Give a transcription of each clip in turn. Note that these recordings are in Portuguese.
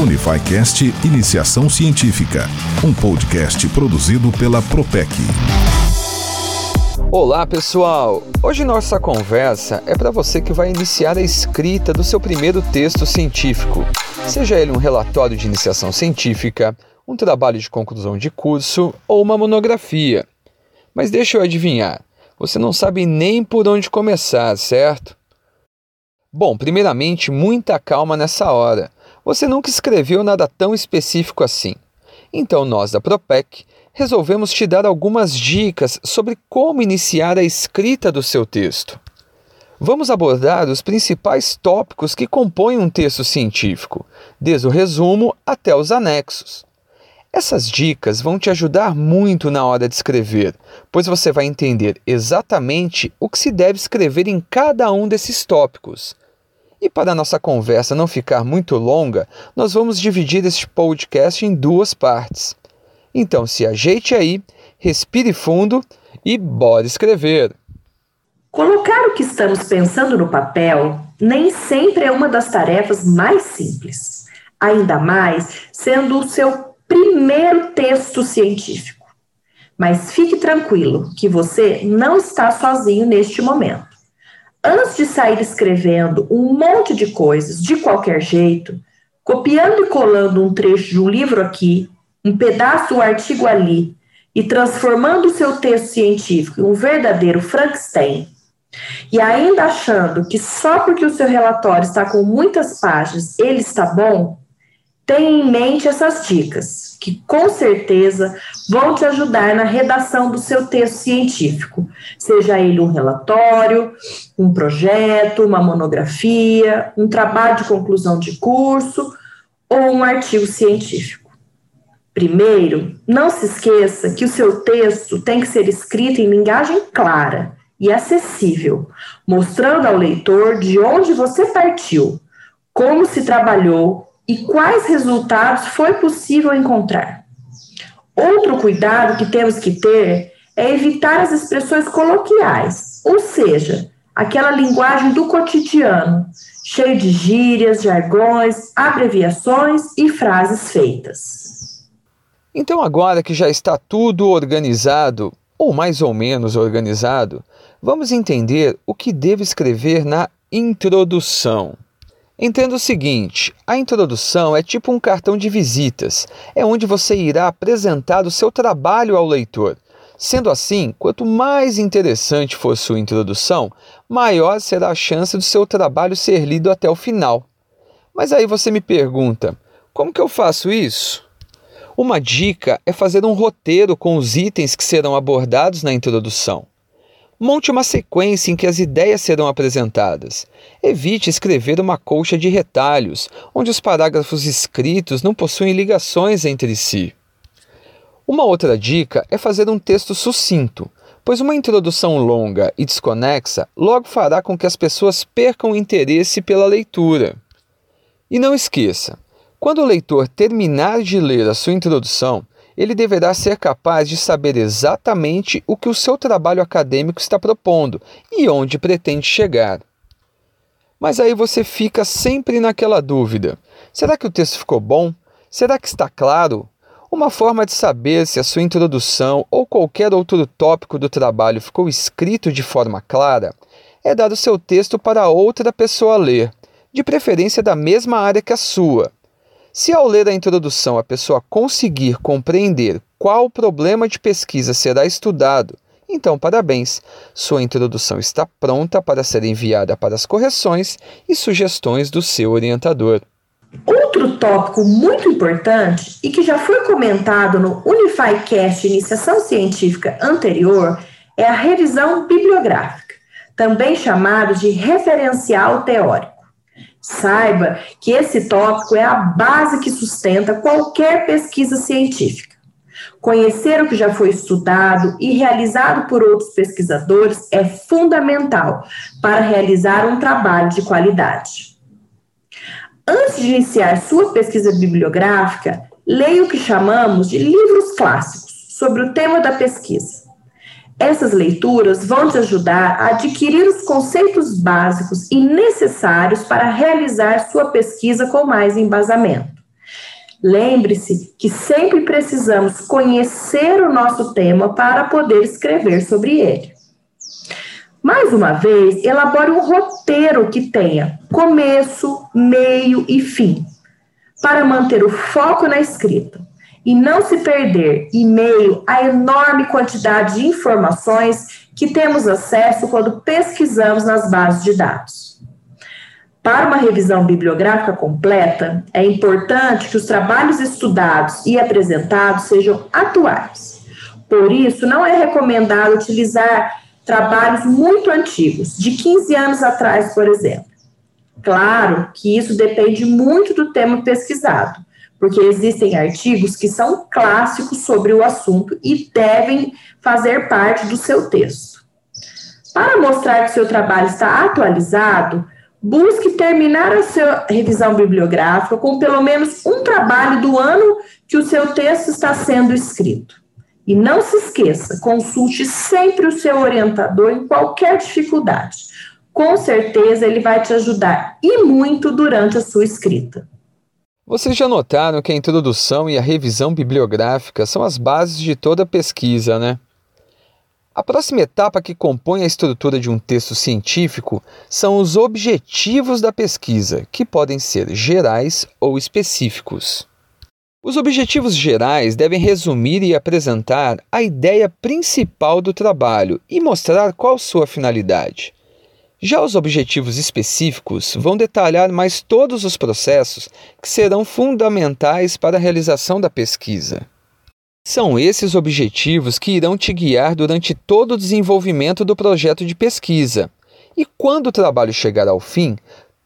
Unifycast Iniciação Científica, um podcast produzido pela Propec. Olá pessoal! Hoje nossa conversa é para você que vai iniciar a escrita do seu primeiro texto científico, seja ele um relatório de iniciação científica, um trabalho de conclusão de curso ou uma monografia. Mas deixa eu adivinhar, você não sabe nem por onde começar, certo? Bom, primeiramente, muita calma nessa hora. Você nunca escreveu nada tão específico assim. Então, nós da Propec resolvemos te dar algumas dicas sobre como iniciar a escrita do seu texto. Vamos abordar os principais tópicos que compõem um texto científico, desde o resumo até os anexos. Essas dicas vão te ajudar muito na hora de escrever, pois você vai entender exatamente o que se deve escrever em cada um desses tópicos e para nossa conversa não ficar muito longa, nós vamos dividir este podcast em duas partes. Então se ajeite aí, respire fundo e bora escrever! Colocar o que estamos pensando no papel nem sempre é uma das tarefas mais simples, ainda mais sendo o seu primeiro texto científico. Mas fique tranquilo que você não está sozinho neste momento antes de sair escrevendo um monte de coisas de qualquer jeito, copiando e colando um trecho de um livro aqui, um pedaço do artigo ali, e transformando o seu texto científico em um verdadeiro Frankenstein, e ainda achando que só porque o seu relatório está com muitas páginas ele está bom, tenha em mente essas dicas, que com certeza vão te ajudar na redação do seu texto científico, seja ele um relatório, um projeto, uma monografia, um trabalho de conclusão de curso ou um artigo científico. Primeiro, não se esqueça que o seu texto tem que ser escrito em linguagem clara e acessível, mostrando ao leitor de onde você partiu, como se trabalhou e quais resultados foi possível encontrar. Outro cuidado que temos que ter é evitar as expressões coloquiais, ou seja, aquela linguagem do cotidiano, cheio de gírias, jargões, abreviações e frases feitas. Então, agora que já está tudo organizado, ou mais ou menos organizado, vamos entender o que devo escrever na introdução. Entenda o seguinte: a introdução é tipo um cartão de visitas, é onde você irá apresentar o seu trabalho ao leitor. Sendo assim, quanto mais interessante for sua introdução, maior será a chance do seu trabalho ser lido até o final. Mas aí você me pergunta: como que eu faço isso? Uma dica é fazer um roteiro com os itens que serão abordados na introdução. Monte uma sequência em que as ideias serão apresentadas. Evite escrever uma colcha de retalhos, onde os parágrafos escritos não possuem ligações entre si. Uma outra dica é fazer um texto sucinto, pois uma introdução longa e desconexa logo fará com que as pessoas percam o interesse pela leitura. E não esqueça, quando o leitor terminar de ler a sua introdução, ele deverá ser capaz de saber exatamente o que o seu trabalho acadêmico está propondo e onde pretende chegar. Mas aí você fica sempre naquela dúvida: será que o texto ficou bom? Será que está claro? Uma forma de saber se a sua introdução ou qualquer outro tópico do trabalho ficou escrito de forma clara é dar o seu texto para outra pessoa ler, de preferência da mesma área que a sua. Se ao ler a introdução a pessoa conseguir compreender qual problema de pesquisa será estudado, então parabéns, sua introdução está pronta para ser enviada para as correções e sugestões do seu orientador. Outro tópico muito importante e que já foi comentado no UnifyCast Iniciação Científica anterior é a revisão bibliográfica, também chamado de referencial teórico. Saiba que esse tópico é a base que sustenta qualquer pesquisa científica. Conhecer o que já foi estudado e realizado por outros pesquisadores é fundamental para realizar um trabalho de qualidade. Antes de iniciar sua pesquisa bibliográfica, leia o que chamamos de livros clássicos sobre o tema da pesquisa. Essas leituras vão te ajudar a adquirir os conceitos básicos e necessários para realizar sua pesquisa com mais embasamento. Lembre-se que sempre precisamos conhecer o nosso tema para poder escrever sobre ele. Mais uma vez, elabore um roteiro que tenha começo, meio e fim, para manter o foco na escrita e não se perder em meio à enorme quantidade de informações que temos acesso quando pesquisamos nas bases de dados. Para uma revisão bibliográfica completa, é importante que os trabalhos estudados e apresentados sejam atuais. Por isso, não é recomendado utilizar trabalhos muito antigos, de 15 anos atrás, por exemplo. Claro que isso depende muito do tema pesquisado, porque existem artigos que são clássicos sobre o assunto e devem fazer parte do seu texto. Para mostrar que seu trabalho está atualizado, busque terminar a sua revisão bibliográfica com pelo menos um trabalho do ano que o seu texto está sendo escrito. E não se esqueça, consulte sempre o seu orientador em qualquer dificuldade. Com certeza ele vai te ajudar e muito durante a sua escrita. Vocês já notaram que a introdução e a revisão bibliográfica são as bases de toda pesquisa, né? A próxima etapa que compõe a estrutura de um texto científico são os objetivos da pesquisa, que podem ser gerais ou específicos. Os objetivos gerais devem resumir e apresentar a ideia principal do trabalho e mostrar qual sua finalidade. Já os objetivos específicos vão detalhar mais todos os processos que serão fundamentais para a realização da pesquisa. São esses objetivos que irão te guiar durante todo o desenvolvimento do projeto de pesquisa. E quando o trabalho chegar ao fim,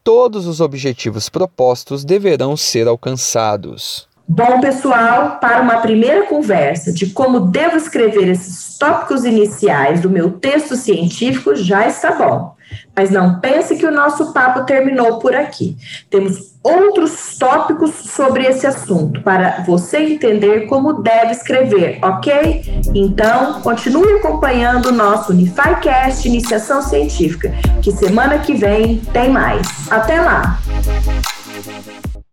todos os objetivos propostos deverão ser alcançados. Bom, pessoal, para uma primeira conversa de como devo escrever esses tópicos iniciais do meu texto científico já está bom. Mas não pense que o nosso papo terminou por aqui. Temos outros tópicos sobre esse assunto para você entender como deve escrever, ok? Então, continue acompanhando o nosso UnifiCast Iniciação Científica, que semana que vem tem mais. Até lá!